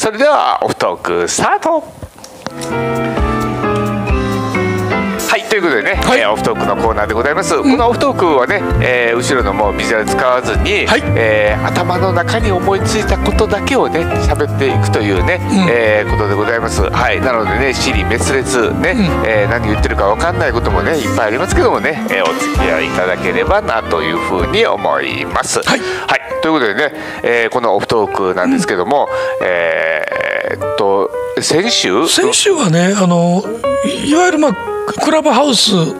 それではオフトークスタート。はいということでね、はい。えーオフトークのコーナーでございます、このオフトークはね、えー後ろのもうビジュアル使わずに、はい。えー頭の中に思いついたことだけをね喋っていくというね、えーことでございます。はいなのでね尻滅裂ね、えー何言ってるか分かんないこともねいっぱいありますけどもね、えーお付き合いいただければなというふうに思います。はいということでね、えーこのオフトークなんですけども、えーっと先週？先週はねあのいいわゆるまあクラブハウスに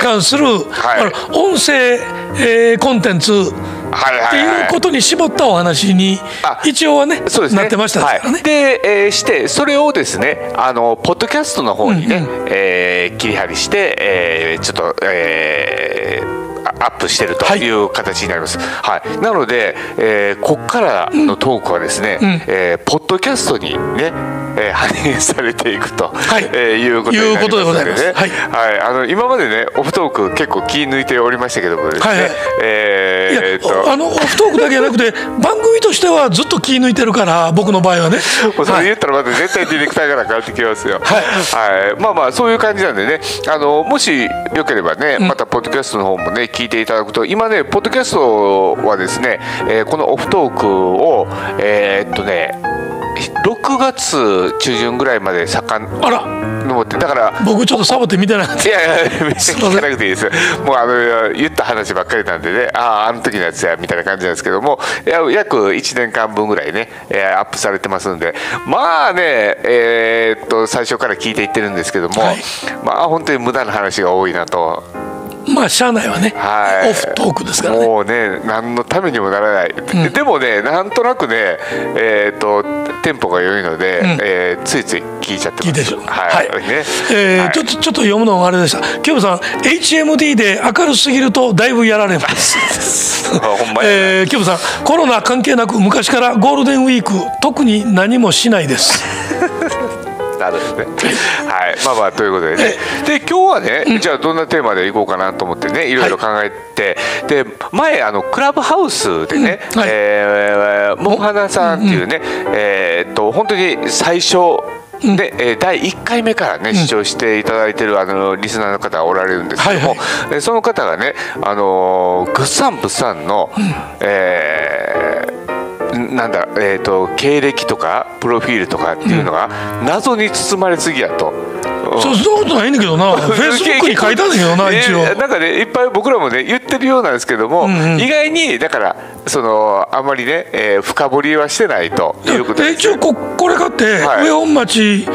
関する、はい。音声、えーコンテンツはいってはい。うことに絞ったお話にあ一応はねそうですね。なってましたからね。はい、で、えーしてそれをですねあのポッドキャストの方にね、うんえー切り張りして、えーちょっと、えーあアップしてるとはい。いう形になります。はい、なので、えーここからのトークはですね、うん。えーポッドキャストにね、えー反映されていくと、はい。えーいうことになりますいうことでございます。のでねはい。はい、あの今までねオフトーク結構気抜いておりましたけどもですね、はいはい。えーっと。あのオフトークだけじゃなくて 番組としてはずっと気抜いてるから僕の場合はね。もうそれはい。言ったらまた絶対ディレクターから変わってきますよ。はい。はい。まあまあそういう感じなんでね。あのもしよければねまたポッドキャストの方もね聞いていただくと今ねポッドキャストはですね、えーこのオフトークをえーっとね6月中旬ぐらいまで遡あらってだから僕ちょっとサボって見てなかったい。やいや、聞かなくていいです。もうあの言った話ばっかりなんでね、ああ、あの時のやつやみたいな感じなんですけども、約1年間分ぐらいね、えーアップされてますんで、まあね、えーっと、最初から聞いていってるんですけども、はいまあ本当に無駄な話が多いなと。まあしゃあないわね。はい、オフトークですからね。もうね何のためにもならない、ででもねなんとなくねえーっとテンポが良いので、んえーついつい聞いちゃってますいいでしょう。はい、ねはいえーちょっとちょっと読むのがあれでした。キョブさん HMD で明るすぎるとだいぶやられます。ほんまやなえー、キョブさんコロナ関係なく昔からゴールデンウィーク特に何もしないです。なるほどね。はい、まあまあということでね。で今日はね、じゃあどんなテーマでいこうかなと思ってね、い。ろいろ考えて、で前あのクラブハウスでね、うん。はい。えーモンハナさんっていうね、えーっと本当に最初。で、えー第1回目からね視聴していただいてるあのリスナーの方がおられるんですけども、はいえその方がね、あのー、グッサンブッサンの、えーなんだ、えー、と経歴とかプロフィールとかっていうのが謎に包まれすぎやと。そうそんなことないんだけどな。フェイスブックに書いたんだけどな一応。えーなんかねいっぱい僕らもね言ってるようなんですけども、んうん意外にだからそのあんまりね、えー深掘りはしてないということで一応ここれ買って、はい上本町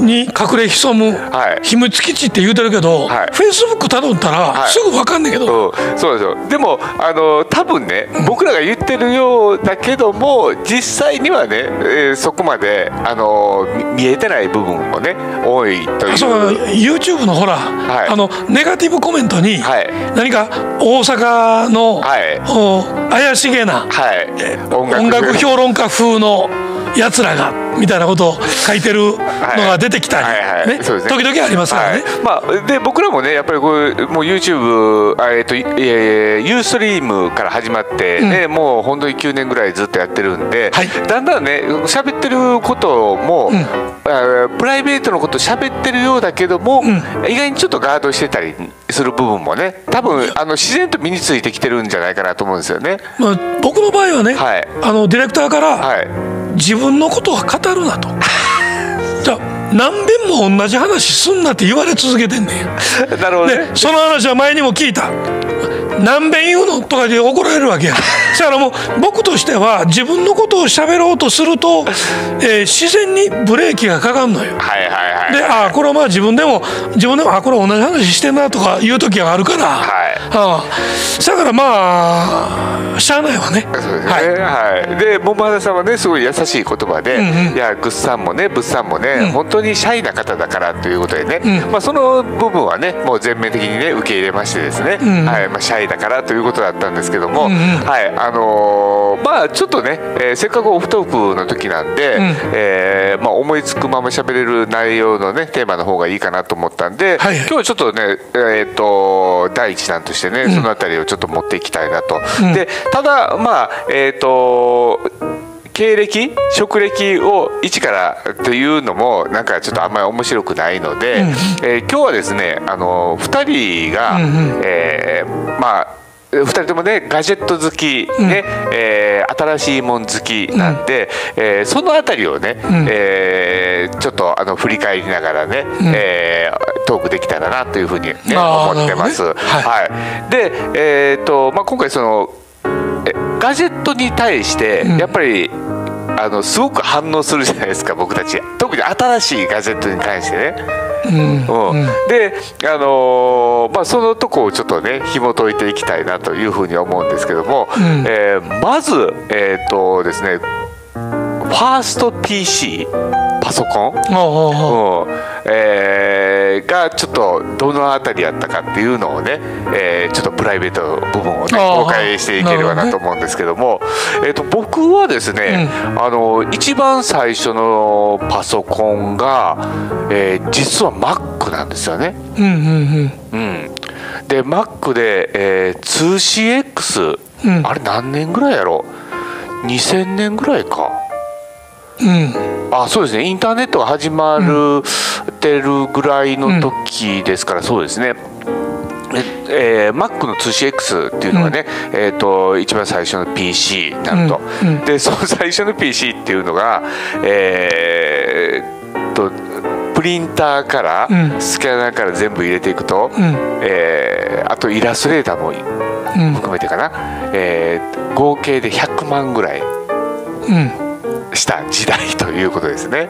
に隠れ潜むはい。秘密基地って言うてるけど、はい。フェイスブックたどったら、はい。すぐ分かんねんけど、うん、そうですよ。でもあの多分ね僕らが言ってるようだけども実際にはね、えーそこまであのみ見えてない部分もね多いという。あそう YouTube のほら、い。あのネガティブコメントに、はい。何か大阪の、はい。お怪しげなはい。音音楽評論家風のやつらがみたいなことを書いてるのが出てきたり、はいね？ね。時々ありますからね。はい。まあ、で僕らもねやっぱりこうもう YouTube あえっとえーユーストリームから始まって、ねもう本当に9年ぐらいずっとやってるんで、はい。だんだんね喋ってることも、ん。あープライベートのこと喋ってるようだけども、意外にちょっとガードしてたりする部分もね多分あの自然と身についてきてるんじゃないかなと思うんですよね。まあ、僕の場合はね、はい。あのディレクターから、はい自分のことは語るなと。じゃあ何遍も同じ話すんなって言われ続けてんねん。なるほどね。でその話は前にも聞いた。何遍言うのとかで怒られるわけや。だからもう僕としては自分のことを喋ろうとすると、えー自然にブレーキがかかんのよ。はいはいはいでああこれはまあ自分でも自分でもあこれ同じ話してんなとかいう時があるから、はい。だからまあしゃあないわね。そうですね。はい。はい。で、桃花さんはね、すごい優しい言葉で、うんうん。いや、グッさんもね、ブッさんもね、本当にシャイな方だからということでね、うん。まあ、その部分はね、もう全面的にね、受け入れましてですね、んはい、まあ、シャイだからということだったんですけども、うんうん。はい、あのーまあ、ちょっとね、えーせっかくオフトークの時なんで、ん。えーまあ、思いつくまま喋れる内容のね、テーマの方がいいかなと思ったんで、はいはい。今日はちょっとね、えっ、と、第一弾としてね、そのあたりをちょっと持っていきたいなと。ん。で、ただ、まあ、えっ、と、経歴職歴を一からというのもなんかちょっとあんまり面白くないので、えー今日はですねあの2人が、えーまあ2人ともねガジェット好き、ねえー新しいもん好きなんで、えーそのあたりをね、えーちょっとあの振り返りながらね、えートークできたらなというふうに、ね、思ってます。ね。はい。はい、で、えーとまあ、今回そのえガジェットに対してやっぱり、あのすごく反応するじゃないですか僕たち。特に新しいガジェットに対してね。うん。うんで、あのーまあ、そのとこをちょっとね紐解いていきたいなというふうに思うんですけども、ん。えーまずえっ、とですねファースト PC パソコン、うん。えーがちょっとどの辺りやったかっていうのをね、えーちょっとプライベートの部分をね公開していければなと思うんですけども、えー、と僕はですね、あの一番最初のパソコンが、えー実は Mac なんですよね。うんうんうん、で Mac で、えー 2CX、うん。あれ何年ぐらいやろ2000年ぐらいか。うん。うんあそうですね。インターネットが始まるてるぐらいの時ですから、そうですね。ええー Mac の 2CX っていうのがね、えー、と一番最初の PC になると、うん。うん。でその 最初の PC っていうのがえーっとプリンターから、うん。スキャナーから全部入れていくと、うん。えーあとイラストレーターもうん。含めてかな、えー合計で100万ぐらい。うんした時代ということですね。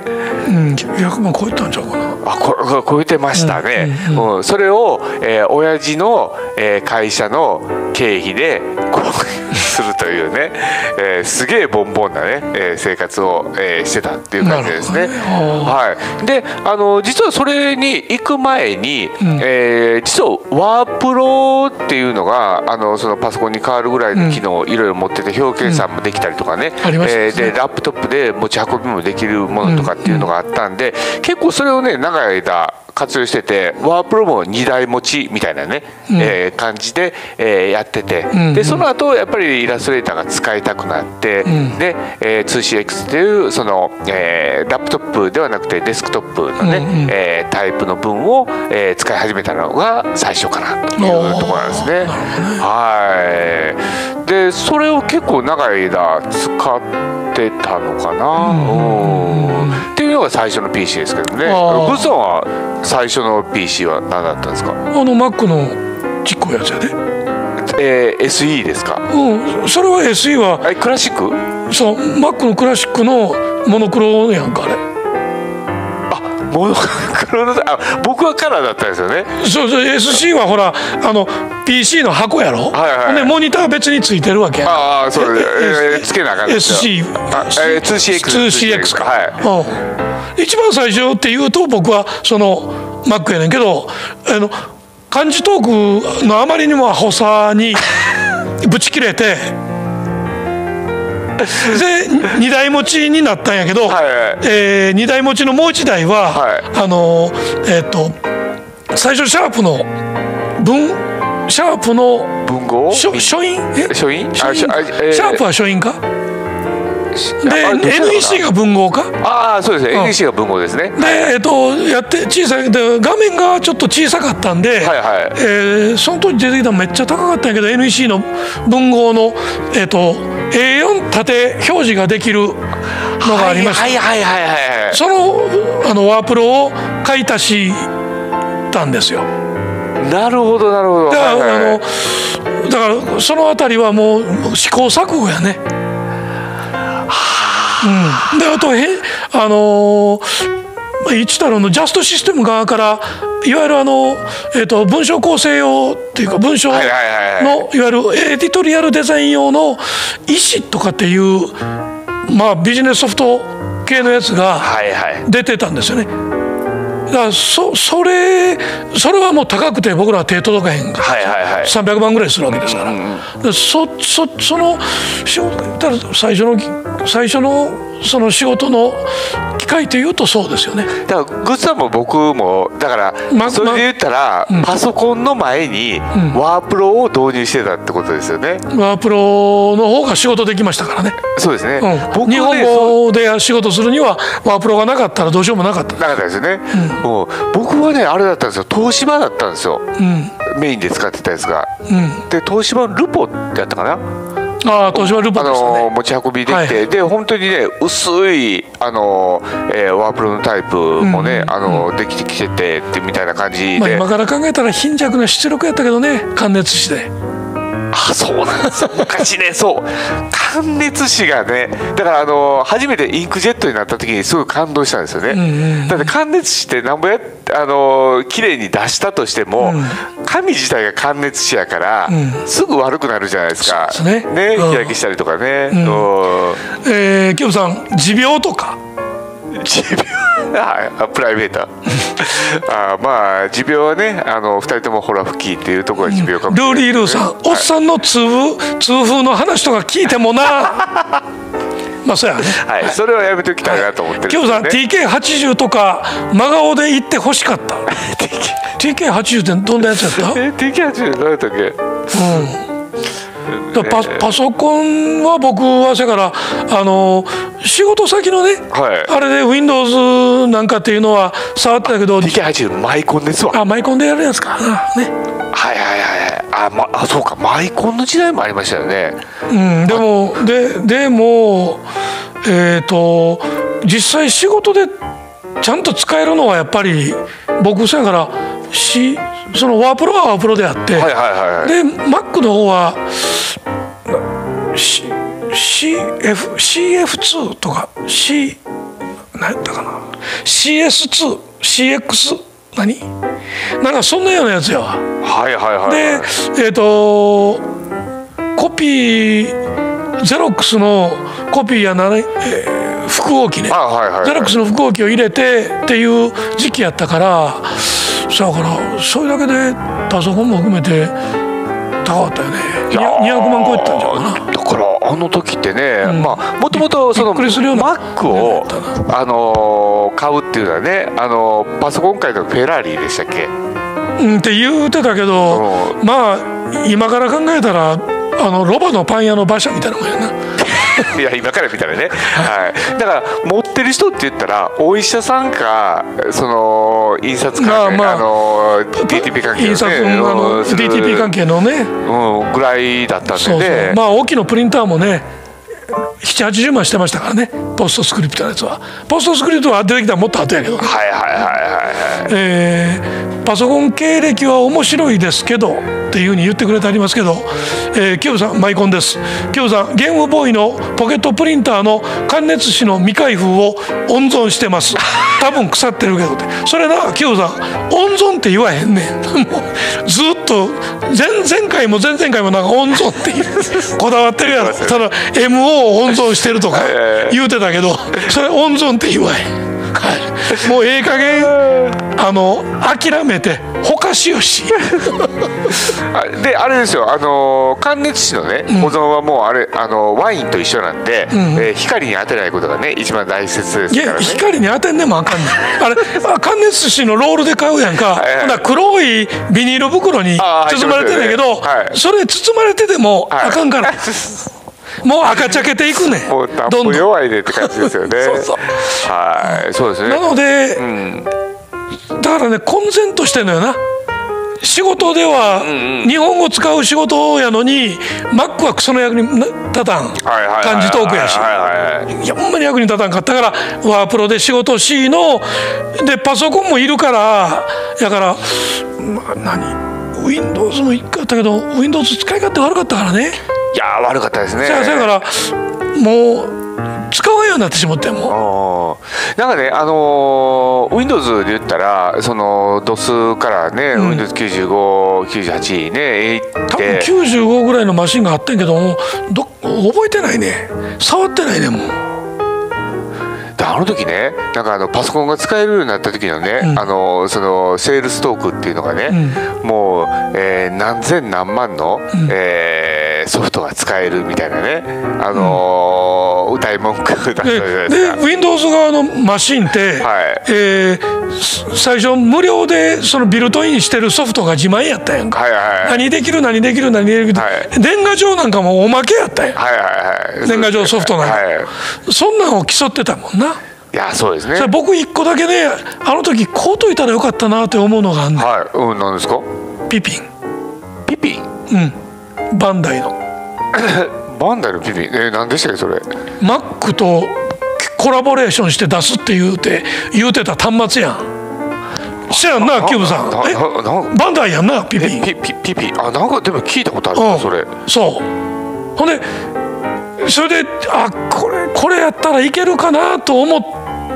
うん100万超えたんちゃうかな。あここ超えてましたね、うんうんうん。それを、えー親父の、えー会社の経費で購入するというね、えーすげえボンボンなね、えー生活を、えーしてたっていう感じですね。ね。はい、であの実はそれに行く前に、ん。えー実はワープロっていうのがあのそのパソコンに変わるぐらいの機能をいろいろ持ってて表計算もできたりとかね、ありましたね。えーでラップトップで持ち運びもできるものとかっていうのがあったんで、結構それをね長い間活用しててワープロも2台持ちみたいなね、えー感じで、えーやってて、んうん。でその後やっぱりイラストレーターが使いたくなって、ん。で、えー 2CX っていうその、えーラップトップではなくてデスクトップのね、うんうん。えータイプの分を、えー使い始めたのが最初かなというところなんですね。はい。でそれを結構長い間使ってたのかな、うんっていうのが最初の PC ですけどね。あー。グッさんは最初の PC は何だったんですか、あの Mac のちっこいやつやで。えー SE ですか？うんそれは SE はえクラシック？そう Mac のクラシックのモノクロやんかあれ。あモノクロのあ僕はカラーだったんですよね。そうそう SC はほらあの PC の箱やろ、はいはいでモニター別についてるわけや。んああそうです、ええーつけなあかんですよ SC あえー 2CX 2CX か、はい。うん、一番最初っていうと僕はその Mac やねんけどあの漢字トークのあまりにもアホさにぶち切れてで2台持ちになったんやけど、はい。はいえ2台持ちのもう1台は、はい。あのえっ、と最初シャープの文シャープの文豪？書書院？え？書院？シャープは書院か？あで NEC が文豪か？ああそうですね。ん。NEC が文豪ですね。でえっとやって小さいで画面がちょっと小さかったんで、はいはい。えーその当時出てきたのめっちゃ高かったんやけど NEC の文豪の、えっと A4 縦表示ができるのがありました、はいはいはいはいはいそのあのワープロを買い足したんですよ。なるほどなるほど。だから,、はいはいはい。あのだからそのあたりはもう試行錯誤やね。うん、であとへあのー一太郎のジャストシステム側からいわゆるあの、えー、と文章構成用っていうか文章の、はいはいはいはい。いわゆるエディトリアルデザイン用の意思とかっていう、まあ、ビジネスソフト系のやつがはいはい。出てたんですよね。だからそそれそれはもう高くて僕らは手届かへんから、はいはいはい。300万ぐらいするわけですから、でそそそのしょだから最初の最初のその仕事の機会というとそうですよね。だからグッズさんも僕もだから、まそれで言ったら、うん。パソコンの前にワープロを導入してたってことですよね、ワープロの方が仕事できましたからね、そうですね、うん、日本語で仕事するにはワープロがなかったらどうしようもなかった。なかったですよね、もう僕はねあれだったんですよ。東芝だったんですよ。うん。メインで使ってたやつが。うん。で東芝のルポってやったかな？ああ東芝ルポあでしたね。の持ち運びできて、はい。で本当にね薄いあの、えーワープロのタイプもね、うんあのできてきててってみたいな感じで、まあ、今から考えたら貧弱な出力やったけどね感熱してあそうなんです。よ昔ねそう。感熱紙がねだからあの初めてインクジェットになった時にすごい感動したんですよね、んうんだって感熱紙ってなんぼやあの綺麗に出したとしても、うん。紙自体が感熱紙やから、うん。すぐ悪くなるじゃないですか。ね。うん。日焼けしたりとかね、ん。うん。えー、キムさん持病とか？持病 あプライベート。あまあ持病はねあの二人ともホラ吹きっていうところが持病かもしれないルーリー・ルーさん、おっさんの痛風痛風の話とか聞いてもな。まあそうやね。はい、それはやめておきたいなと思ってるんですキムさんよね TK80 とか真顔で言ってほしかった。TK80 ってどんなやつやった？え TK80 どうやったっけ？だからパパソコンは僕はせやからあの仕事先のね、はい。あれで Windows なんかっていうのは触ってたけど TK80 マイコンですわ。あマイコンでやるやつか。なね。はいはいはいはい。あ,、まあそうか。マイコンの時代もありましたよね。うん、でもででもえっ、と実際仕事でちゃんと使えるのはやっぱり僕そやからしそのワープロはワープロであって、はいはいはいはい。で Mac の方は CF CF2 とか C 何やったかな？CS2CX 何？なんかそんなようなやつやわ。はいはいはいではい。えっ、とコピーゼロックスのコピーやな、えー複合機ね。あはいはいはいゼロックスの複合機を入れてっていう時期やったからそうだからそれだけでパソコンも含めて高かったよね。いやー。に200万超えてたんじゃうかな。だからあの時ってね、ん。まあもともとそのびっくりするような Mac をあのー買うっていうのはねあのーパソコン界のフェラーリでしたっけ？うんって言うてたけどまあ今から考えたらあのロバのパン屋の馬車みたいなもんやな いや今から見たらね、はい、だから持ってる人って言ったらお医者さんかその印刷関係、まあまああの DTP 関係の、ね、DTP 関係のね。うん、ぐらいだったんでそうそう。ねまあ大きなプリンターもね780万してましたからね。ポストスクリプトのやつは。ポストスクリプトは出てきたらもっと後やけどね、はいはいはいはいはい。えーパソコン経歴は面白いですけどっていうふうに言ってくれてありますけど、えー、キヨさんマイコンです。キヨさんゲームボーイのポケットプリンターの感熱紙の未開封を温存してます。多分腐ってるけどって。それなキヨさん温存って言わへんねん。ずっと前々回も前々回もなんか温存って こだわってるやろその MO を温存してるとか言うてたけどそれ温存って言わへん。はい、もうええ加減あの諦めてほかしよし。あであれですよ。あの感熱紙のね保存はもうあれあのワインと一緒なんで、えー光に当てないことがね一番大切ですいやからね。光に当てんでもあかんねん。あれあ感熱紙のロールで買うやんか。はいはい。黒いビニール袋に包まれてんねんけど、はい。それ包まれててもはいあかんから、もう赤ちゃけていくねん。もうタップどんどん弱いでって感じですよね。そうそう。はい。そうですね。なので、うん。だからね混然としてんのよな。仕事では日本語使う仕事やのにマックはクソの役に立たん。漢字トークやし。はいやほんまに役に立たんかったからワープロで仕事しの。でパソコンもいるからやから、まあ、何？Windows も一回あったけど Windows 使い勝手悪かったからねいやー悪かったですね。そやそやからもう使わんようになってしまってんもなんかね、あのー Windows で言ったらその DOS からね、ん。Windows9598 ね多分て95ぐらいのマシンがあってんけどもど覚えてないね。触ってないねもうであの時ねなんかあのパソコンが使えるようになった時のね、うん。あのそのセールストークっていうのがね、もう、えー何千何万の、えーえーソフトが使えるみたいなね、あのー歌い文句だったじゃないでですか。で Windows 側のマシンって、はい。えーす最初無料でそのビルトインしてるソフトが自前やったやんか、はいはいはい。何できる何できる何できる、はい。年賀状なんかもおまけやったやん。はいはいはい。年賀状ソフトなんか、はい。そんなんを競ってたもんな。いやそうですね。それ僕一個だけねあの時こうといたらよかったなって思うのがあんねんはい。うんなんですか？ピピンピピン？うんバンダイの バンダイのピピン？えー、何でしたっけそれ？マックとコラボレーションして出すって言うて言うてた端末やんせやんなキューブさんなえ？バンダイやんなピピンピピピピあなんかでも聞いたことあるうなんそれ。そうほんでそれであこれこれやったらいけるかなと思っ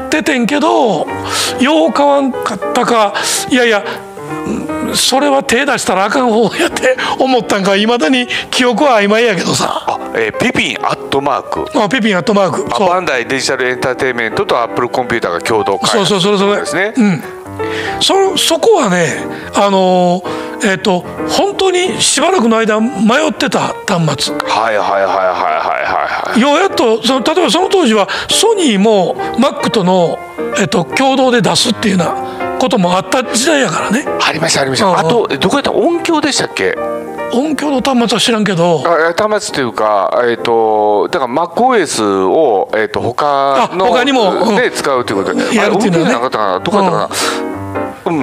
ててんけどよう買わんかったか。いやいやうんそれは手出したらあかん方やって思ったんか。いまだに記憶は曖昧やけどさ。あ、えー、ピピンアットマーク。あピピンアットマークそう。あバンダイデジタルエンターテインメントとアップルコンピューターが共同開そう発そうそれそれですね。うん。そそこはねあのーえっ、と本当にしばらくの間迷ってた端末。はいはいはいはいはいはいはい。ようやっとその例えばその当時はソニーも Mac との、えっと、共同で出すっていうようなこともあった時代やからね。ありましたありました。あとえどこやった？音響でしたっけ？音響の端末は知らんけど。あ端末というかえっ、とだから MacOS をえっ、と他のあ他にもうん。で使うということで、やるっていうのはね。かったかな？どこだったかな？うん、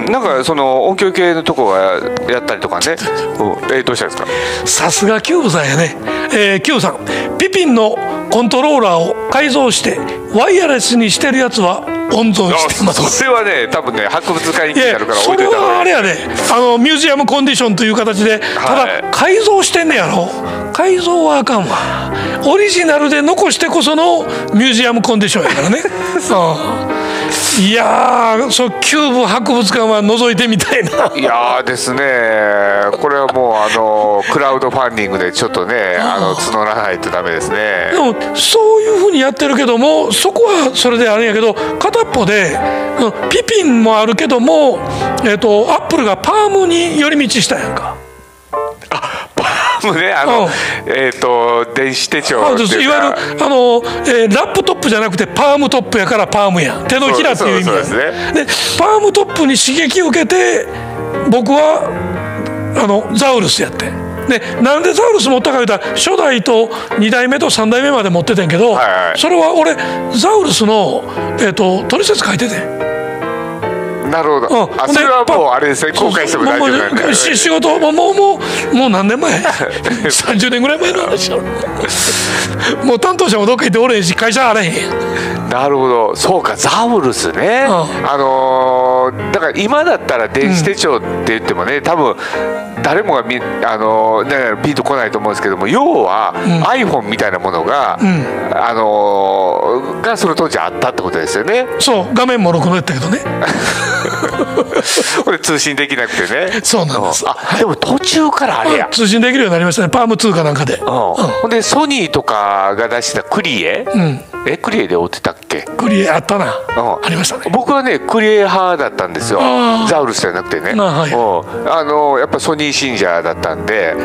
なんかその音響系のとこがやったりとかね、うん、えーどうしたんですか？さすがキューブさんやね、えー、キューブさんピピンのコントローラーを改造してワイヤレスにしてるやつは温存してます。それはね多分ね博物館にいやなるから置それいといた方が。いいはあれやね。あのミュージアムコンディションという形でただ、はい改造してんねやろ。改造はあかんわ。オリジナルで残してこそのミュージアムコンディションやからね、うん、いやーそうキューブ博物館は覗いてみたいな。いやーですね。これはもうあの クラウドファンディングでちょっとねあの募らないとダメですね。でもそういうふうにやってるけどもそこはそれであれやけど片っぽでうんピピンもあるけども、えっとアップルがパームに寄り道したやんか。ねあの、うん。えっ、と電子手帳あっていわか。ゆるあの、えーラップトップじゃなくてパームトップやからパームやん。手のひらっていう意味やそうそうそうでパームトップに刺激を受けて僕はあのザウルスやってでなんでザウルス持ったか言うたら初代と2代目と3代目まで持っててんけど、はいはい。それは俺ザウルスの、えー、と取説書いててん。なるほど、うん。あそれはもうあれですね公開しても大丈夫なんで。仕事もうもうもうもう何年前30 年ぐらい前の話もう担当者もどっか行っておれへんし会社あれへんなるほど。そうかザウルスね、うん。あのーだから今だったら電子手帳って言ってもね、多分誰もがみ、あのーね、ピンとこないと思うんですけども要は、iPhone みたいなものが、ん。あのーがその当時あったってことですよね。そう画面もろくのやったけどね。これ通信できなくてね。そうなんです。あでも途中からあれや、通信できるようになりましたね。パーム2かなんかで。うん。ほんでソニーとかが出したクリエ、うん。えクリエで追ってたっけクリエあったな。うん。ありましたね。僕はねクリエ派だったんですよ。ザウルスじゃなくてね。あはい。うん。あのやっぱソニー信者だったんで。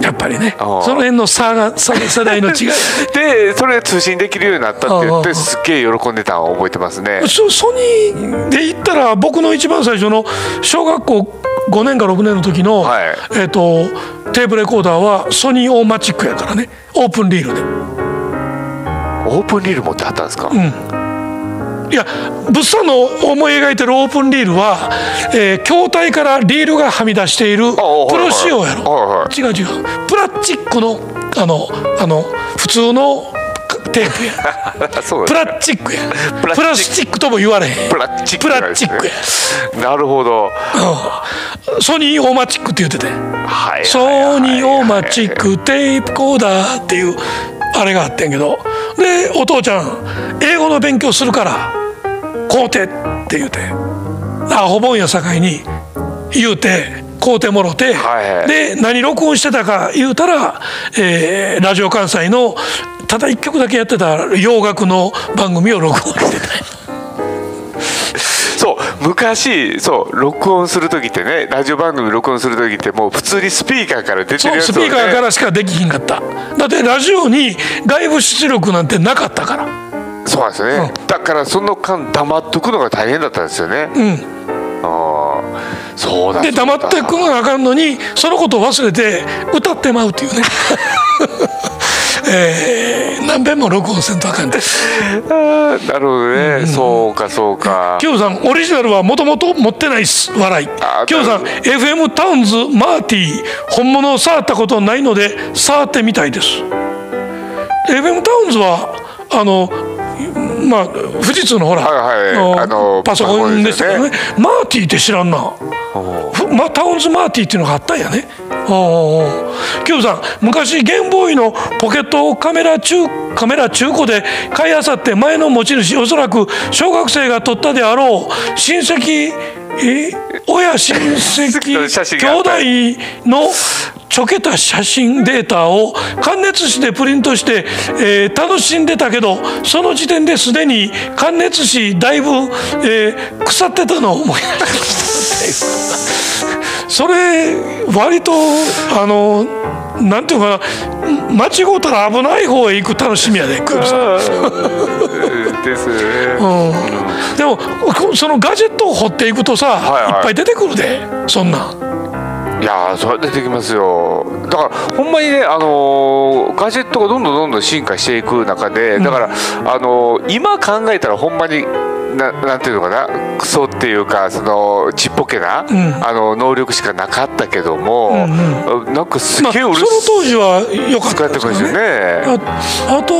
やっぱりね。そあの辺の差が差世代の違い。でそれ通信できるようになったって言ってすっげえ喜んでたのを覚えてますね。そソニーで言ったら僕の一番最初の小学校5年か6年の時の、はい。えっとテープレコーダーはソニーオーマチックやからね。オープンリールでオープンリール持ってはったんですか、いや物産の思い描いてるオープンリールは、えー筐体からリールがはみ出しているプロ仕様やろ、はいはい。違う違う。プラスチックのあのあの普通のテープや。プラスチックや。プラスチック。プラスチックとも言われへん。プラスチック。プラスチックや、なるほど。うん。ソニーオーマチックって言ってて。はい。ソニーオーマチックテープコーダーっていうあれがあってんけど。でお父ちゃん英語の勉強するから買うてって言うて。アホ本屋境に言うて買うてもろて、はいはい。で何録音してたか言うたら、えーラジオ関西のただ一曲だけやってた洋楽の番組を録音してた昔そう録音する時ってねラジオ番組録音する時ってもう普通にスピーカーから出てるやつを、ね、スピーカーからしかできひんかった。だってラジオに外部出力なんてなかったから。そうなんですよね、だからその間黙っとくのが大変だったんですよね、うん。ああそうだで黙ってくのがあかんのにそのことを忘れて歌ってまうっていうねえー、何遍も録音せんとあかん なるほどね、そうかそうか。キョウさんオリジナルはもともと持ってないっす笑い。あーキョウさんな FM タウンズマーティー本物を触ったことないので触ってみたいです。FM タウンズはあのまあ富士通のほら、はいはい。のあのパソコンでしたからね。パマーティーって知らんな。ふまタウンズマーティーっていうのがあったんやね。キュー。さん昔ゲームボーイのポケットカメラ中カメラ中古で買いあさって前の持ち主おそらく小学生が撮ったであろう親戚え親親戚 兄弟のちょけた写真データを感熱紙でプリントして、えー楽しんでたけどその時点ですでに感熱紙だいぶ、えー腐ってたのを思い出した それ割とあのなんていうかな間違うたら危ない方へ行く楽しみやで、クールさん。うん。ですね、うん、でもこそのガジェットを掘っていくとさ、はいはい。いっぱい出てくるでそんなん。いやーそれ出てきますよ。だからほんまにね、あのーガジェットがどんどんどんどん進化していく中でだから、あのー今考えたらほんまにななんていうのかな？クソっていうかそのちっぽけな、ん。あの能力しかなかったけども、なんかすまあ、そのげえうるさ当時は良かったですよね。ね。ああと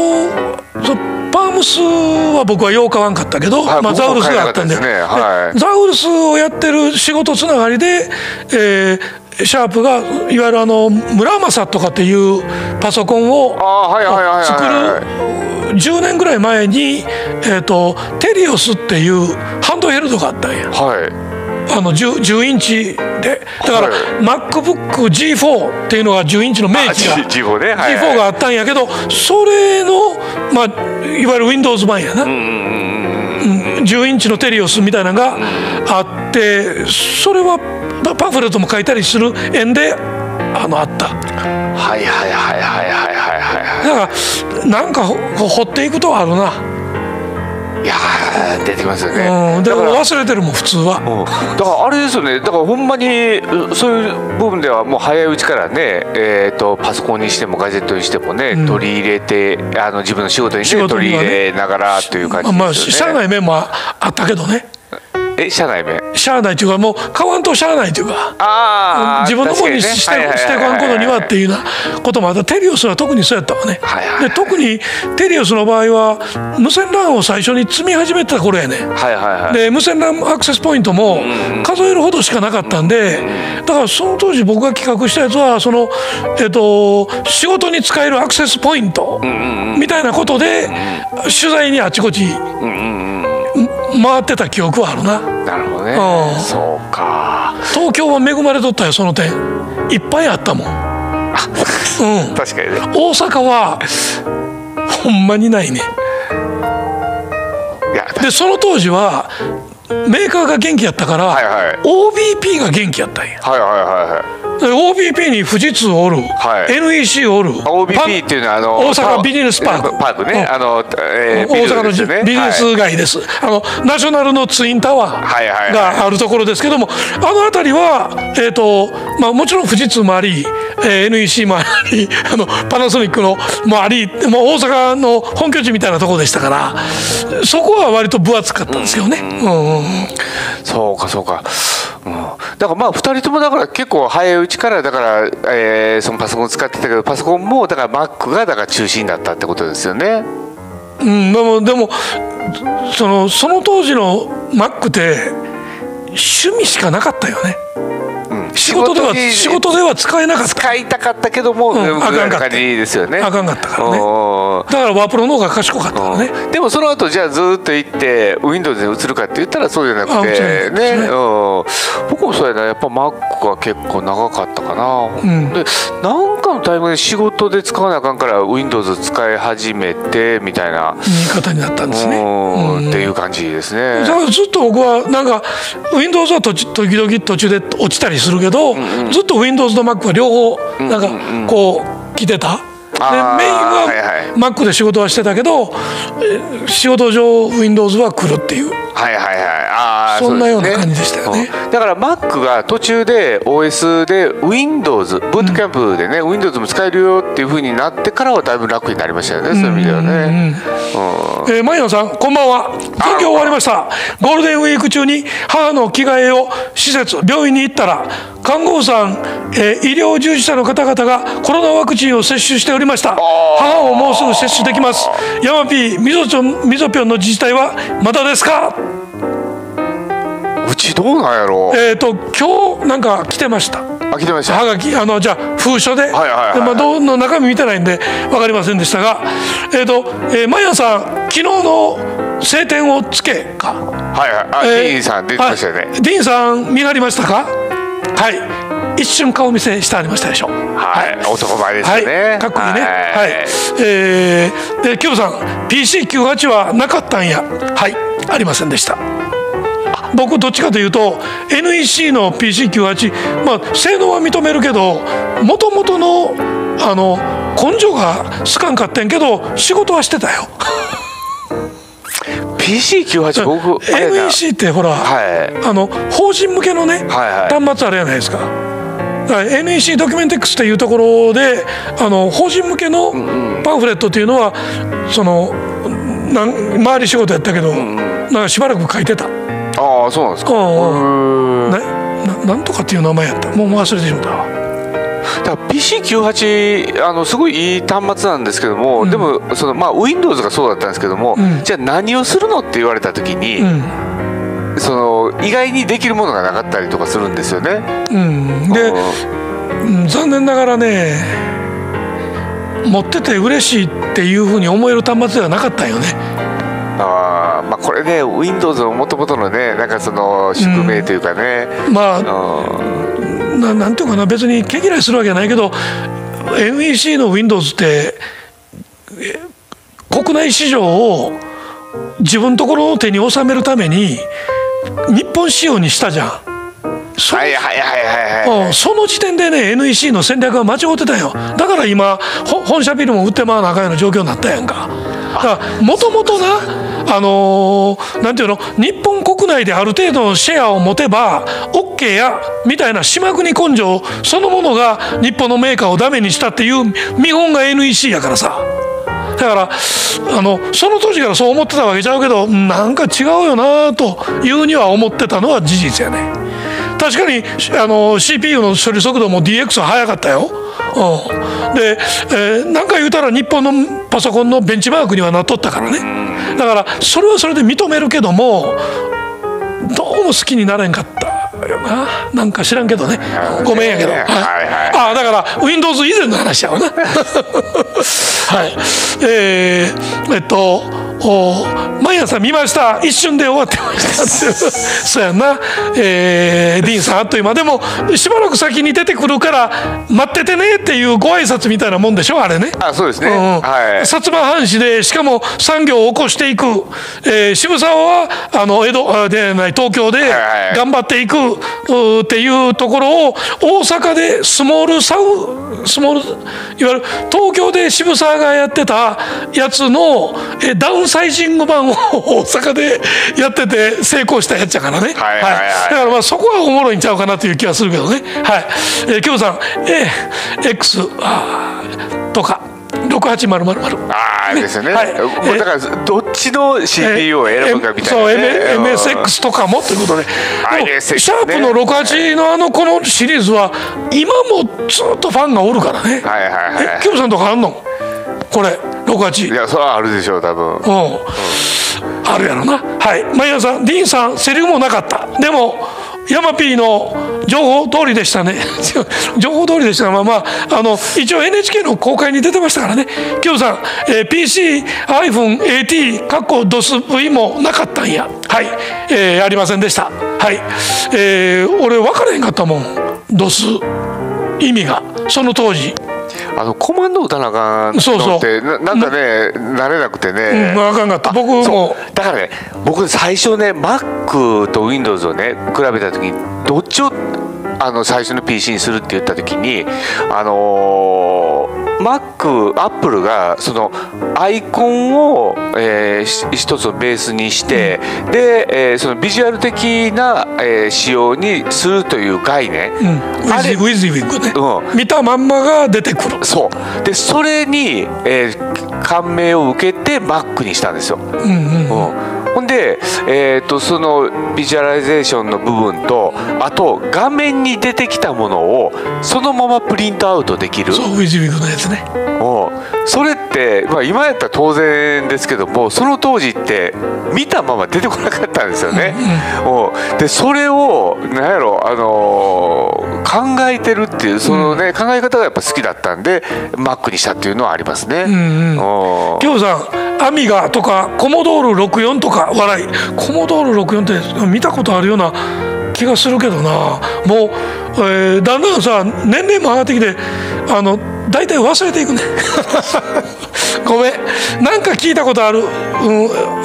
そパームスは僕はよう買わんかったけど、はいまあ、ザウルスがあったんで。ね。はい。ザウルスをやってる仕事つながりで、えーシャープがいわゆるあの村正とかっていうパソコンを作る10年ぐらい前に、えー、とテリオスっていうハンドヘルドがあったんや。はい。あの 10, 10インチで。だから、はい。MacBookG4 っていうのが10インチの明治があ G- G4 ね。はい。はい G4 があったんやけどそれの、まあ、いわゆる Windows 版やな、うん10インチのテリオスみたいなのがあってそれはパパンフレットも書いたりする縁であのあった。はいはいはいはいはいだからなんかほ掘っていくとあるな、いやー出てきますよね、うん、でもだから忘れてるもん普通は。うん。だからあれですよね。だからほんまにうそういう部分ではもう早いうちからね、えー、とパソコンにしてもガジェットにしてもね、ん。取り入れてあの自分の仕事に,、ね、仕事取り入れながらという感じまあ、ですよね、社内面もあったけどねえ社内面しゃあないというかもう買わんとしゃあないというか。ああ自分のものにして,、してんことにはっていうようなこともあった。テリオスは特にそうやったわね、はいはいはい。で特にテリオスの場合は無線 LAN を最初に積み始めてた頃やね。はいはいはい。で無線 LAN アクセスポイントも数えるほどしかなかったんでだからその当時僕が企画したやつはその、えっと仕事に使えるアクセスポイントみたいなことで取材にあちこち回ってた記憶はあるな。なるほどね。うん。そうか。東京は恵まれとったよその点。いっぱいあったもん。うん。確かにね。大阪はほんまにないね。いやでその当時はメーカーが元気やったから、はいはい。OBP が元気やったんや。はいはいはいはい。で OBP に富士通おる、はい。NEC おる OBP っていうのはあの大阪ビジネスパーク。パークね、うん。あの、えー大阪のねビジネス街です、あのナショナルのツインタワはいはいはい。ーがあるところですけども、あの辺りは、えーとまあ、もちろん富士通もあり、えー NEC もあり あのパナソニックのもありもう大阪の本拠地みたいなところでしたからそこは割と分厚かったんですよね。うんうんそうかそうか、うん、だからまあ2人ともだから結構早いうちからだから、えーそのパソコン使ってたけどパソコンもだから Mac がだから中心だったってことですよね。うん、でもでもそのその当時の Mac って趣味しかなかったよね。うん仕事ではに仕事では使えなかった。使いたかったけども、んうん、あかんかった。ですよね。あかんかったからね。だからワープロの方が賢かったね。でもその後じゃあずっと行って Windows に移るかって言ったらそうじゃなくてね。ね、うん、僕もそうやな。やっぱ Mac が結構長かったかな、ん。でなんかタイミングで仕事で使わなあかんから Windows 使い始めてみたいな言い方になったんですね。うんっていう感じですね。だからずっと僕はなんか Windows は時々途中で落ちたりするけど、ずっと Windows と Mac は両方なんかこう来てた。でメインははいはい。Mac で仕事はしてたけど、え仕事上 Windows は来るっていう。はいはいはい。あーそんなような感じでしたよね。うんだから Mac が途中で OS で Windows ブートキャンプでね、Windows も使えるよっていうふうになってからはだいぶ楽になりましたよね、そういう意味ではね、うんえー、マイアンさんこんばんは。選挙終わりました。ゴールデンウィーク中に母の着替えを施設病院に行ったら看護婦さん、えー医療従事者の方々がコロナワクチンを接種しておりました。母をもうすぐ接種できます。ヤマピーみぞみぞぴょんの自治体はまだですか？うちどうなんやろ？う、えっ、と今日なんか来てました。あ来てました。はがきあのじゃあ封書で,、はいはいはいでまあ、どうの中身見てないんで分かりませんでしたが、えーとえー、マイアンさん昨日の晴天をつけか？はいはい。あ、えーディーンさん出てましたよね、はい。ディーンさん見張りましたか？はい。一瞬顔見せしてありましたでしょはい。男前ですはい。かっこいいね。ははい。い、えー、でキョブさん PC98 はなかったんや。はい。ありませんでした僕どっちかというと NEC の PC98 まあ性能は認めるけどもともとのあの根性がすかんかってんけど仕事はしてたよ。PC98 僕 NEC ってほら、はい。あの法人向けのね、はいはい。端末あるじゃないですか。だから NEC ドキュメンテックスっていうところであの法人向けのパンフレットっていうのはそのなん周り仕事やったけど、なんかしばらく書いてた。ああそうなんですか。うんうんなななんとかっていう名前やった。もう忘れてしまったわ。だから PC98 あのすごいいい端末なんですけども、でもその、まあ、Windows がそうだったんですけども、ん。じゃあ何をするのって言われた時に、うん。その意外にできるものがなかったりとかするんですよね。うん。で、うん残念ながらね持ってて嬉しいっていうふうに思える端末ではなかったんよね。あーまあこれね Windows のもともとのねなんかその宿命というかね、まあうん。ななんていうかな別に毛嫌いするわけじゃないけど NEC の Windows ってえ国内市場を自分のところの手に収めるために日本仕様にしたじゃん。そはいはいはいはいはい、うん。その時点でね NEC の戦略は間違ってたよ。だから今ほ本社ビルも売ってまわなあかんような状況になったやんかもともとなあのーなんていうの日本国内である程度のシェアを持てば OK やみたいな島国根性そのものが日本のメーカーをダメにしたっていう見本が NEC やからさ。だからあのその当時からそう思ってたわけちゃうけどなんか違うよなというには思ってたのは事実やね。確かにあの CPU の処理速度も DX は速かったよ、うん、で、えーなんか言うたら日本のパソコンのベンチマークにはなっとったからね。だからそれはそれで認めるけどもどうも好きになれんかったよな。なんか知らんけどね。ごめんやけど、はい。あだから Windows 以前の話やわな。はい。えー、えっとお毎朝見ました。一瞬で終わってました そうやんな、えー、ディーンさんあっという間。でもしばらく先に出てくるから待っててねっていうご挨拶みたいなもんでしょあれね。あそうですね、うんはい。薩摩藩士でしかも産業を起こしていく、えー渋沢はあの江戸あでない東京ではい頑張っていく。っていうところを大阪でスモールサウスモールいわゆる東京で渋沢がやってたやつのえーダウンサイジング版を 大阪でやってて成功したやつやからね。はいはいはいだからまあそこはおもろいんちゃうかなという気がするけどね。はい。えー、京さん、えー、X とか68000。ああですよね、はいだからどっちの CPU を選ぶかみたいな、ね、そう、M- うん MSX とかもということで、シャープの68のあのこのシリーズは今もずっとファンがおるからね。はいはいはいえ、キムさんとかあんの？これ68。いやそれはあるでしょう多分うん。あるやろな。はい。マイヤーさん、ディーンさん、セリフもなかった。でも、ヤマピーの情報通りでしたね。情報通りでしたが、まあまあ、あの、一応 NHK の公開に出てましたからね。キムさん、えー PC、iPhone、AT、過去 DOSV もなかったんや。はい。えーありませんでした。はい。えー俺分からへんかったもん。DOS。意味が。その当時。あのコマンド打たなあかんのそうそう。ってななんかね、慣れなくてね、うんあかんかった。僕も。だからね僕最初ね Mac と Windows をね比べた時にどっちをあの最初の PC にするって言った時にあのー Mac、Apple がそのアイコンを、えーし一つのベースにして、で、えーそのビジュアル的な、えー仕様にするという概念、うん、あれズウィズウィッグね、う見たまんまが出てくる、そう。でそれに、えー感銘を受けて Mac にしたんですよ。うんうん。うんほんで、えー、とそのビジュアライゼーションの部分とあと画面に出てきたものをそのままプリントアウトできる。そう WYSIWYG のやつね。うん。それって、まあ、今やったら当然ですけどもその当時って見たまま出てこなかったんですよね。うん。でそれをなんやろ、あのー考えてるっていうそのね、考え方がやっぱ好きだったんで Mac にしたっていうのはありますね。うんうんうん。今日さんアミガとかコモドール64とか笑い。コモドール64って見たことあるような気がするけどな。もう、えーだんだんさ年齢も上がってきてあの大体忘れていくね。ごめん。なんか聞いたことある、うん、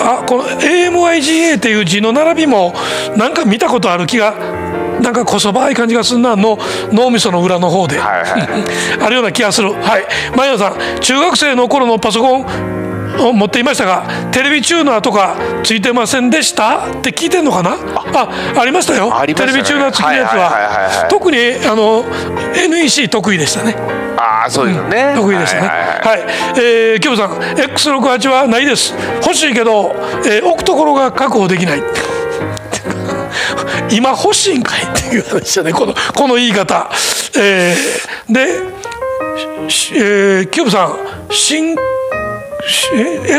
あこの AMIGA っていう字の並びもなんか見たことある気がなんかこそばい感じがするな。の脳みその裏の方で、はいはい。あるような気がする。はい。前野さん中学生の頃のパソコンを持っていましたがテレビチューナーとかついてませんでした？って聞いてんのかな？あ。ありましたよ。ね。テレビチューナー付きのやつは。いはいはいはいははい。特にあの NEC 得意でしたね。ああそういうのね、得意でしたね。はいはいはいはい、えー、キムさん、X68 はないです。欲しいけど、えー置くところが確保できない。今欲しいんかいっていう話だね、このこの言い方。えーで、えー、キューブさん、新しえ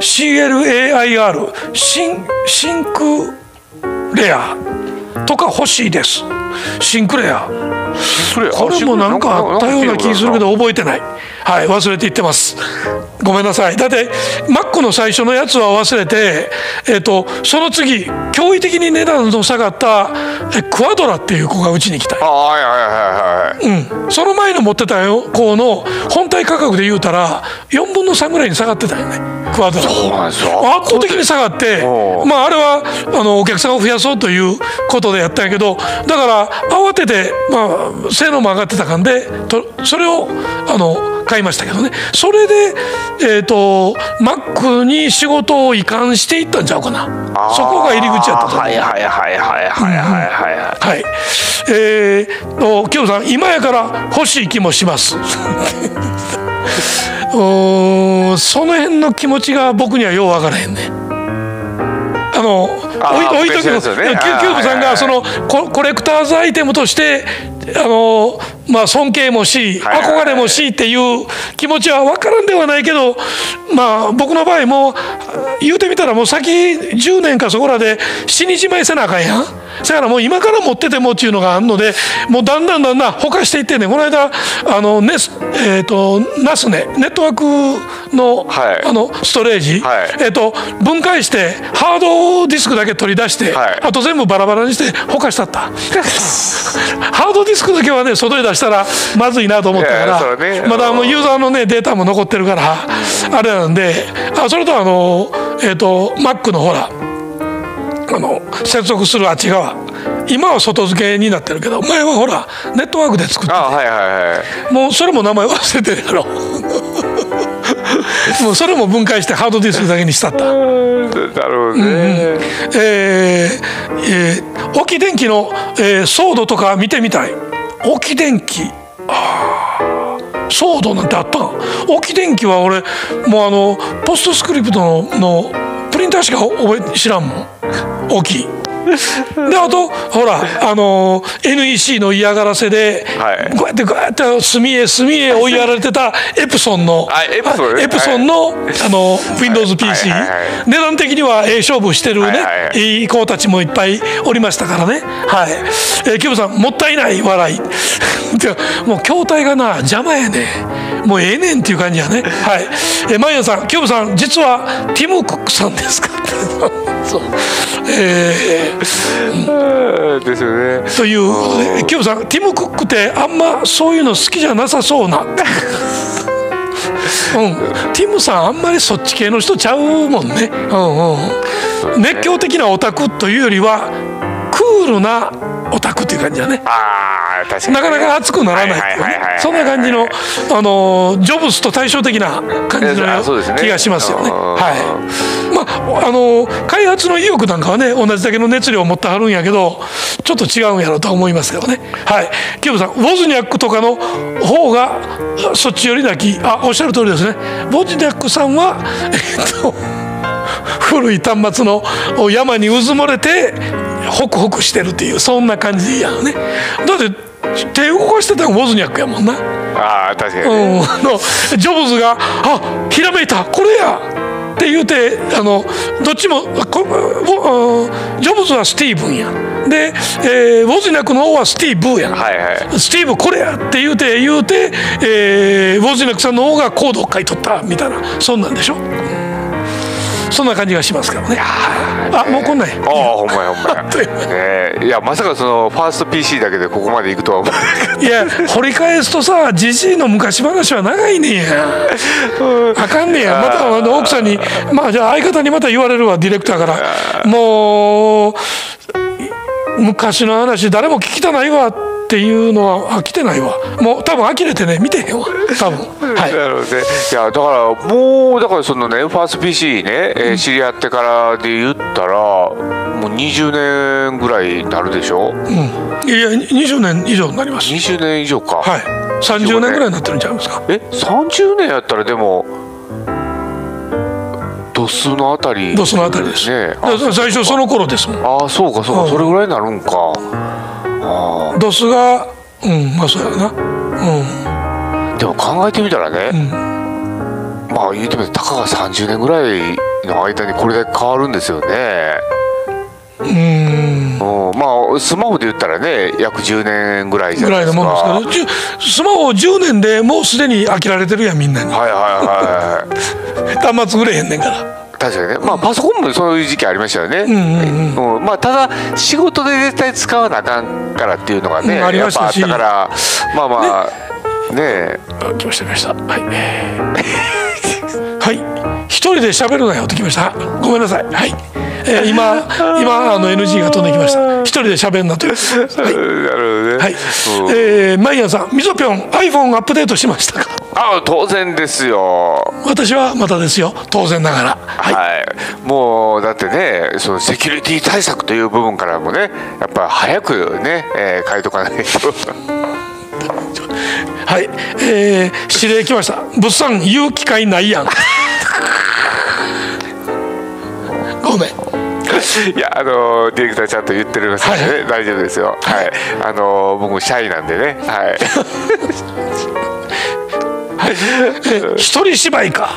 SINCLAIR シンシンクレアとか欲しいです。シンクレア。それこれもなんかあったような気するけど覚えてない。はい忘れていってます。ごめんなさい。だってマックの最初のやつは忘れてえっ、とその次驚異的に値段の下がったえクワドラっていう子がうちに来た。よあはいはいはいはい。はいうん、その前の持ってた子の本体価格で言うたら4分の3ぐらいに下がってたよね。クワドラ。そうなんですよ。圧倒的に下がってまああれはあのお客さんを増やそうということでやったんやけどだから慌ててまあ性能も上がってたかんでとそれをあの買いましたけどね。それで、えーと、マックに仕事を移管していったんちゃうかな。そこが入り口やったはいはいはいはいはいはいはい、うん、はい。えーと清さん今やから欲しい気もします。おその辺の気持ちが僕にはよう分からへんね。あの置いとけの、ね、キさんがそのココレクターズアイテムとしてあのまあ尊敬もし憧れもしっていう気持ちは分からんではないけどまあ僕の場合も言うてみたらもう先10年かそこらで死にじまいせなあかんやん。だからもう今から持っててもっていうのがあるのでもうだんだんだんだんほかしていってんねん。この間あのネスえっ、とナスねネットワークの,、はい。あのストレージ、はい。えっ、と分解してハードディスクだけ取り出して、はい。あと全部バラバラにしてほかしたった。ハードディスクだけはね外に出したらまずいなと思ったからねまだあのユーザーのねデータも残ってるからあれなんであそれとあのえっ、と Mac のほらあの接続するあっち側今は外付けになってるけど前はほらネットワークで作ってあはいはいはい。もうそれも名前忘れてるやろ。もうそれも分解してハードディスクだけにしたった。なるほどね、えーえー、沖電機の、えードとか見てみたい沖電機。あー。ソードなんてあったん沖電機は俺もうあのポストスクリプトののプリンターしか覚え知らんもん。大きい であとほらあの NEC の嫌がらせで、はい。こうやってこうやって隅へ隅へ追いやられてたエプソンのあ エプソン。ねエプソンの,、あの WindowsPC、はいはいはい。値段的にはええ勝負してるね、はいはいはい。いい子たちもいっぱいおりましたからね。はい、えー、キムさんもったいない笑い。もう筐体がな邪魔やね。もうええねんっていう感じやね。はい、えー、マイヤさんキムさん実はティム・コックさんですか？そうえー、ですよねということでキムさんティム・クックってあんまそういうの好きじゃなさそうなうん、ティムさんあんまりそっち系の人ちゃうもんね、うんうん、熱狂的なオタクというよりはクールなオタクっていう感じだね。あ確かに、なかなか熱くならないっていうね。そんな感じのあのジョブズと対照的な感じの気がしますよね。はい。まあ、あの開発の意欲なんかはね同じだけの熱量を持ってはるんやけどちょっと違うんやろうとは思いますけどね。はい、キムさんウォズニャックとかの方がそっち寄りなき。あおっしゃる通りですね。ウォズニャックさんはえっと古い端末の山にうずもれてホクホクしてるっていうそんな感じやんね。だって手動かしてたのウォズニャックやもんな。あ確かに、ね、うん、のジョブズが「あひらめいたこれや!」って言うてあのどっちもこジョブズはスティーブンや。で、えー、ウォズニャックの方はスティーブや、はいはい、スティーブこれやって言うて言うて、えー、ウォズニャックさんの方がコードを書いとったみたいなそんなんでしょそんな感じがしますからね。あ、もうこんなんや。ああ、ほんまやほんまや。ね、いや、まさかそのファースト PC だけでここまで行くとは思う。いや、掘り返すとさ、じじいの昔話は長いねや。あかんねや。またあの奥さんに、まあじゃあ相方にまた言われるわディレクターから。もう昔の話誰も聞きたないわ。っていうのは飽きてないわ。もう多分呆れてね見てへんわ。多分。はい。なるほどね。いやだからもうだからそのねファースト PC ね、えー、知り合ってからで言ったらもう20年ぐらいになるでしょ？うん。いや20年以上になります。20年以上か。はい。30年ぐらいになってるんちゃいますか。え30年やったらでもドスのあたりドスのあたりです。ね。最初その頃ですもん。ああそうかそうか、うん、それぐらいになるんかドスがうんまあそうやな。うん。でも考えてみたらね、うん、まあ言うてもたかが30年ぐらいの間にこれだけ変わるんですよね。うん。まあスマホで言ったらね約10年ぐらいじゃないですか。ぐらいのもんですけどスマホ10年でもうすでに飽きられてるやんみんなに。はいはいはい。端末売れへんねんから確かにね。まあパソコンもそういう時期ありましたよね、うんうんうん、まあただ仕事で絶対使わなあかんからっていうのがね、うん、ありましたし。やっぱあったからまあまあね。ね来ました来ました。はい。はい一人で喋るなよってきました。ごめんなさい。はい。えー、今今あの NG が飛んできました。一人で喋んなという、はい、はい。えー、マイヤーさんみぞぴょん iPhone アップデートしましたか？あ当然ですよ。私はまたですよ。当然ながら、はい、はい、もうだってねそのセキュリティ対策という部分からもねやっぱ早くね、えー、変えとかないと。はい、えー、指令来ました。物産言う機会ないやんごめん。いやあのディレクターちゃんと言ってるますので、ね、はい、大丈夫ですよ。はい。あの僕もシャイなんでね。はい。一人芝居か。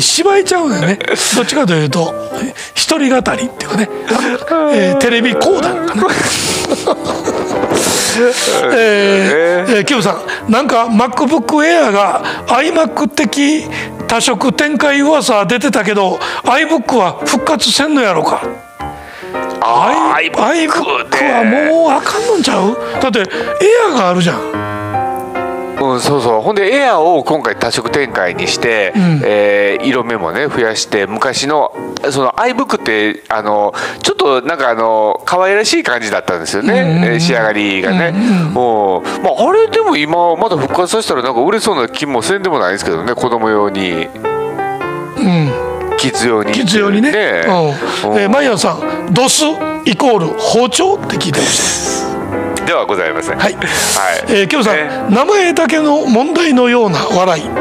芝居ちゃうのよね。どっちかというと一人語りっていうかね、えー、テレビ講談かなえー、えー、キムさんなんか MacBookAir が iMac 的多色展開噂出てたけど iBook は復活せんのやろか？iBook はもうあかんのんちゃう？だってエアがあるじゃんうん、そうそう。ほんでエアを今回多色展開にして、うん、えー、色目もね増やして昔のその iBook ってあのちょっとなんかあの可愛らしい感じだったんですよね、うん、仕上がりがね、うん、もう、まあ、あれでも今まだ復活させたらなんか売れそうな気もせんでもないですけどね子供用に。うん。キッズ用にキッズ用にね。ね、うん。えー、マイヤーさんドスイコール包丁って聞いてましたではございません。はい、はい。えー、キムさん、えー、名前だけの問題のような笑い、うん、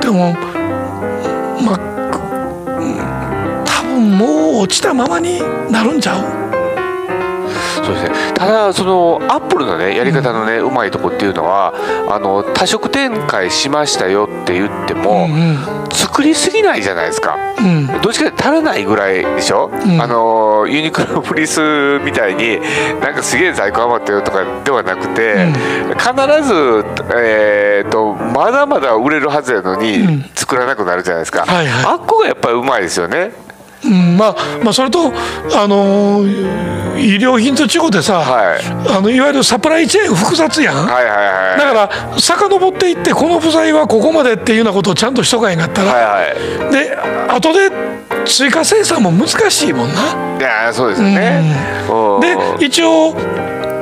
でもまあ、うん、多分もう落ちたままになるんちゃう？そうですね。ただそのアップルのねやり方のね、うまいとこっていうのはあの多色展開しましたよって言っても、うん作りすぎないじゃないですか。うん。どっちかって足らないぐらいでしょ、ん。あのユニクロのフリースみたいになんかすげえ在庫余ってるとかではなくて、必ず、えー、とまだまだ売れるはずやのに、ん。作らなくなるじゃないですか、はいはい。あっこがやっぱりうまいですよねうんまあまあそれとあのー医療品と違うてさ、はい。あのいわゆるサプライチェーン複雑やん、はいはいはい。だから遡っていってこの部材はここまでっていうようなことをちゃんとしとかへんかったら、はいはい。で後で追加生産も難しいもんな。いやーそうですよね、うん。で一応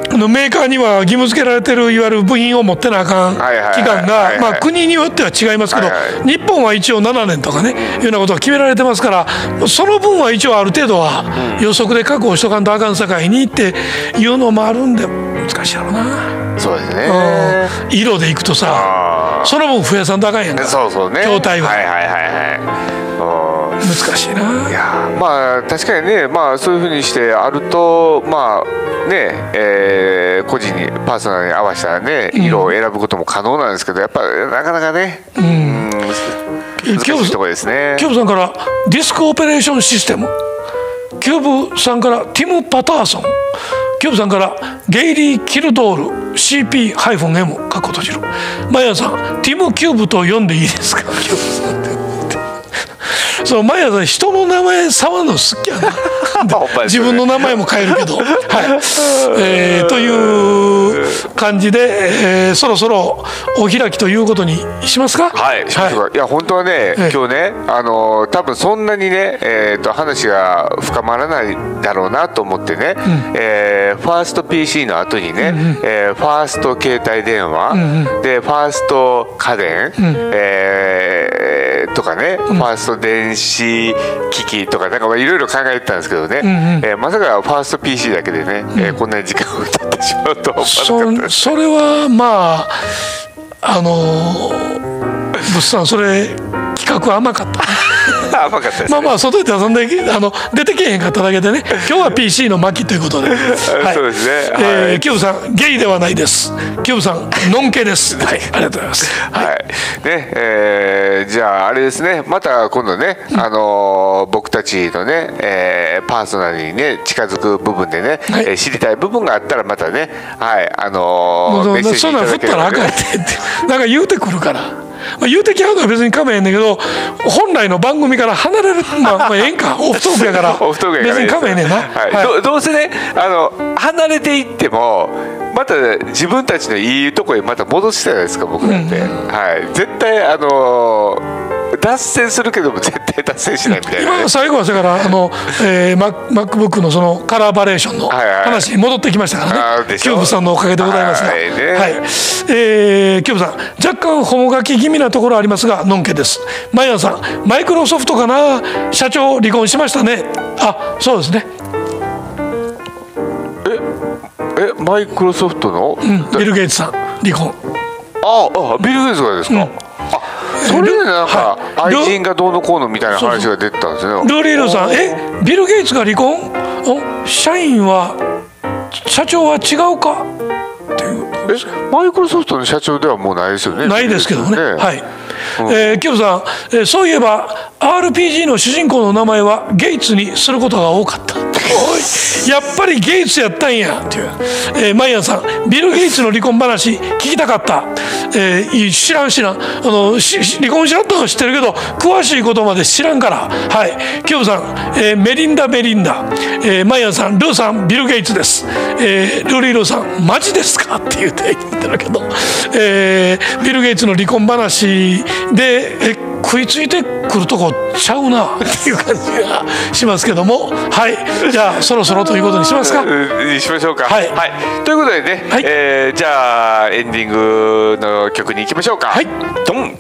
あのメーカーには義務付けられてるいわゆる部品を持ってなあかん期間がまあ国によっては違いますけど日本は一応7年とかねいうようなことが決められてますからその分は一応ある程度は予測で確保しとかんとあかんさかいにっていうのもあるんで難しいやろな。そうですね。うん。色でいくとさあその分増やさんとあかんやんーか。そうそうね。筐体は。はいはいはいはい。うん難しいな。いやーまあ確かにねまあそういうふうにしてあるとまあねえー個人にパーソナルに合わせたね色を選ぶことも可能なんですけどやっぱなかなかねうん。難しいところですね。キューブさんからディスクオペレーションシステム。キューブさんからティム・パターソン。キューブさんからゲイリー・キルドール CP-M かっこ閉じるマヤさんティム・キューブと読んでいいですか？キューブさんそうマヤさん人の名前触るの好きやな。自分の名前も変えるけど、はい。えーという感じで、えーそろそろお開きということにしますか？はい、しましょうか。い、や本当はね、ええ。今日ねあの多分そんなにね、えー、と話が深まらないだろうなと思ってね、えーファースト PC の後にね、えーファースト携帯電話、でファースト家電、えーとかね、ファースト電子機器とかなんかまあいろいろ考えてたんですけどね、えーまさかファースト PC だけでね、えーこんなに時間を歌ってしまうとは思わなかったそれはまああのぶっさんそれ企画甘かった。甘かったですね。まあまあ外で遊んであの出てけへんかっただけでね 今日は PC の巻ということで、はい。そうですね。えーはい。キューブさんゲイではないです。キューブさんノンケです。はい。ありがとうございます。はい、ね、えーじゃああれですね。また今度ね、あのー僕たちのね、えーパーソナルにね近づく部分でね、はい。えー知りたい部分があったらまたねはいあのーメッセージそんなん振いただければ。ったらあかんってなんか言うてくるから、まあ、言うてきはるのは別に構えへんねんけど本来の番組から離れる まあまあええんか。オフトークやから。オフトークやから別に構えへんねんな、はい。はい。どどうせねあの離れていってもまた自分たちのいいところにまた戻したじゃないですか僕だって、はい。絶対あのー脱線するけども絶対脱線しないみたいな、ね。今、最後はそれからあの、えー、Mac- MacBook のそのカラーバリエーションの話に戻ってきましたからね。キューブさんのおかげでございますが、はい。ねはい。えーキューブさん若干ホモ書き気味なところありますがのんけです。マイアンさんマイクロソフトかな？社長離婚しましたね。あそうですね、えマイクロソフトの、うん、ビル・ゲイツさん離婚。ああビル・ゲイツがですか、あそれでなんかはい愛人がどうのこうのみたいな話が出てたんですよね。ルーリールさんえビル・ゲイツが離婚？お社員は社長は違うか？っていうえマイクロソフトの社長ではもうないですよね。ないですけどね。ね。はい。えーキューブさん、えーそういえば RPG の主人公の名前はゲイツにすることが多かった。やっぱりゲイツやったんや。っていう、えーマイアンさん。ビル・ゲイツの離婚話聞きたかった、えー知らん知らん。あの離婚しなったのは知ってるけど詳しいことまで知らんから。はい。キューブさん、えーメリンダ・メリンダ、えーマイアンさん。ルーさんビル・ゲイツです、えールーリールーさん。マジですか？って言って言ってるけど、えービル・ゲイツの離婚話でえ食いついてくるとこちゃうな っていう感じがしますけども。はい。じゃあそろそろということにしますか。しましょうか。はい。ということでね、はい。えーじゃあエンディングの曲に行きましょうか。はい。ドン。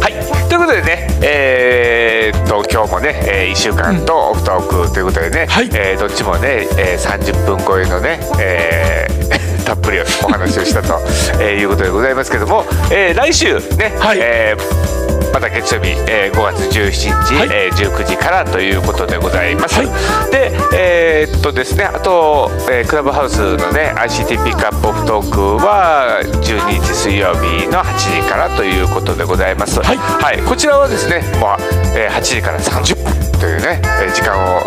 はい。ということでねえーっと今日もね、え1週間とオフトークということでね、はい。えーどっちもね、えー30分超えのね、えー たっぷりお話をしたと、えーいうことでございますけども、えー来週ね、はい。えーまた月曜日、えー5月17日、はい。えー19時からということでございます。はい。で、えーっとですね、あと、えークラブハウスのね ICT ピックアップオフトークは12日水曜日の8時からということでございます。はい。こちらはですね、まあえー8時から30分というね、えー時間を、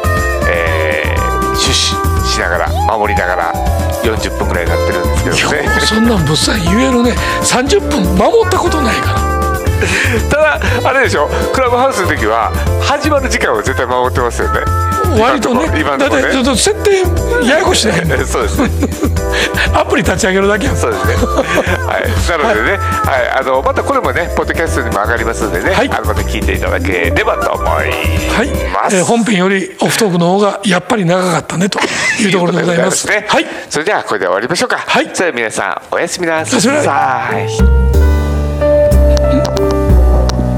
えー、出資しながら守りながら40分ぐらいになってるんですけどね。そんなん物産言えるね。30分守ったことないから。ただあれでしょクラブハウスの時は始まる時間を絶対守ってますよね割とね今のとこね。だってちょっと設定ややこしない そうです。ね アプリ立ち上げるだけそうですね。はい。なのでね、はい。あのまたこれもねポッドキャストにも上がりますのでね、はい。あのまた聞いていただければと思いはい、ます、えー本編よりオフトークの方がやっぱり長かったねというところでございます。ね。はい、それではこれで終わりましょうか。はい。それでは皆さんおやすみなさい。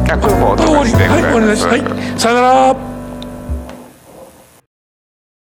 あこれもうお終わり、はい、終わりです。はい、さよなら。